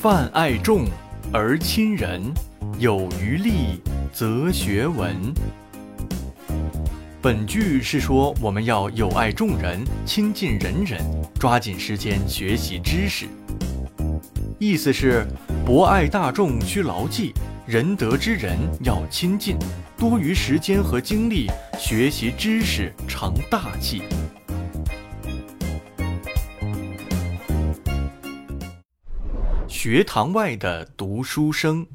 泛爱众而亲仁，有余力则学文。本句是说我们要友爱众人，亲近人人，抓紧时间学习知识。意思是博爱大众需牢记，仁德之人要亲近，多余时间和精力学习知识成大器。学堂外的读书声。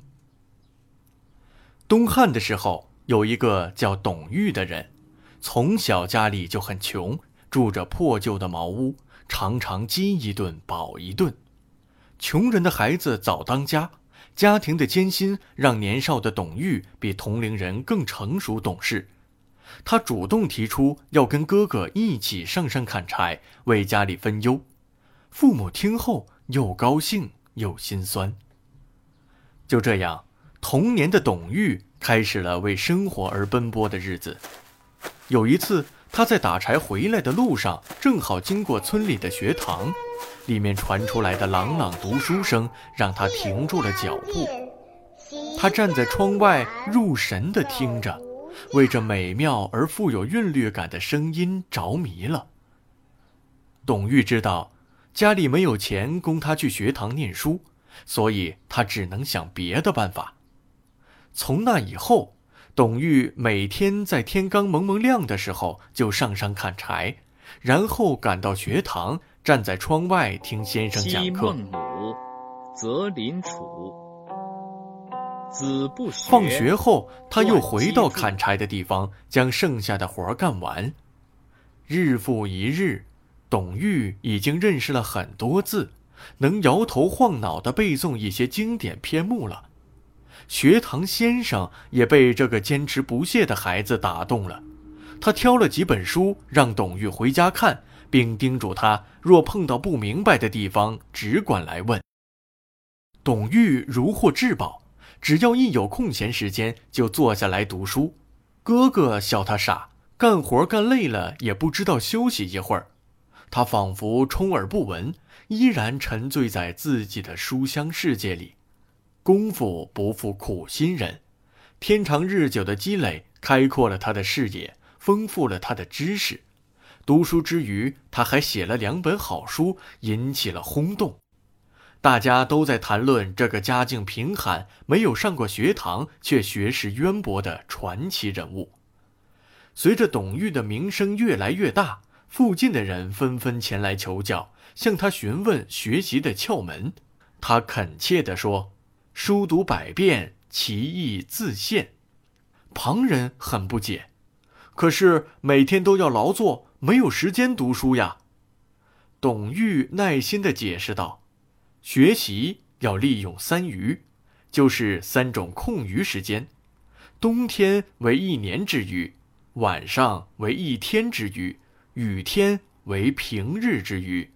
东汉的时候，有一个叫董玉的人。从小家里就很穷，住着破旧的茅屋，常常饥一顿饱一顿。穷人的孩子早当家，家庭的艰辛让年少的董玉比同龄人更成熟懂事。他主动提出要跟哥哥一起上山砍柴，为家里分忧。父母听后又高兴又心酸。就这样，童年的董玉开始了为生活而奔波的日子。有一次，他在打柴回来的路上，正好经过村里的学堂，里面传出来的朗朗读书声让他停住了脚步。他站在窗外，入神地听着，为这美妙而富有韵律感的声音着迷了。董玉知道家里没有钱供他去学堂念书，所以他只能想别的办法。从那以后。董玉每天在天刚蒙蒙亮的时候就上山砍柴，然后赶到学堂，站在窗外听先生讲课。孟母，择邻处。子不学。放学后，他又回到砍柴的地方，将剩下的活干完。日复一日，董玉已经认识了很多字，能摇头晃脑地背诵一些经典篇目了。学堂先生也被这个坚持不懈的孩子打动了，他挑了几本书让董玉回家看，并叮嘱他若碰到不明白的地方，只管来问。董玉如获至宝，只要一有空闲时间就坐下来读书。哥哥笑他傻，干活干累了也不知道休息一会儿，他仿佛充耳不闻，依然沉醉在自己的书香世界里。功夫不负苦心人，天长日久的积累开阔了他的视野，丰富了他的知识。读书之余，他还写了两本好书，引起了轰动。大家都在谈论这个家境贫寒、没有上过学堂却学识渊博的传奇人物。随着董玉的名声越来越大，附近的人纷纷前来求教，向他询问学习的窍门。他恳切地说。书读百遍，其义自现。旁人很不解，可是每天都要劳作，没有时间读书呀。董玉耐心地解释道：“学习要利用三余，就是三种空余时间：冬天为一年之余，晚上为一天之余，雨天为平日之余。”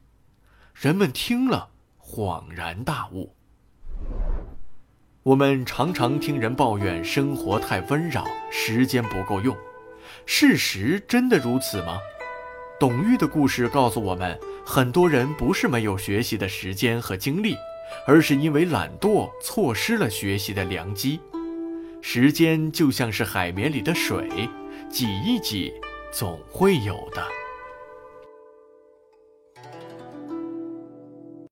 人们听了，恍然大悟。我们常常听人抱怨生活太纷扰，时间不够用。事实真的如此吗？董玉的故事告诉我们，很多人不是没有学习的时间和精力，而是因为懒惰错失了学习的良机。时间就像是海绵里的水，挤一挤，总会有的。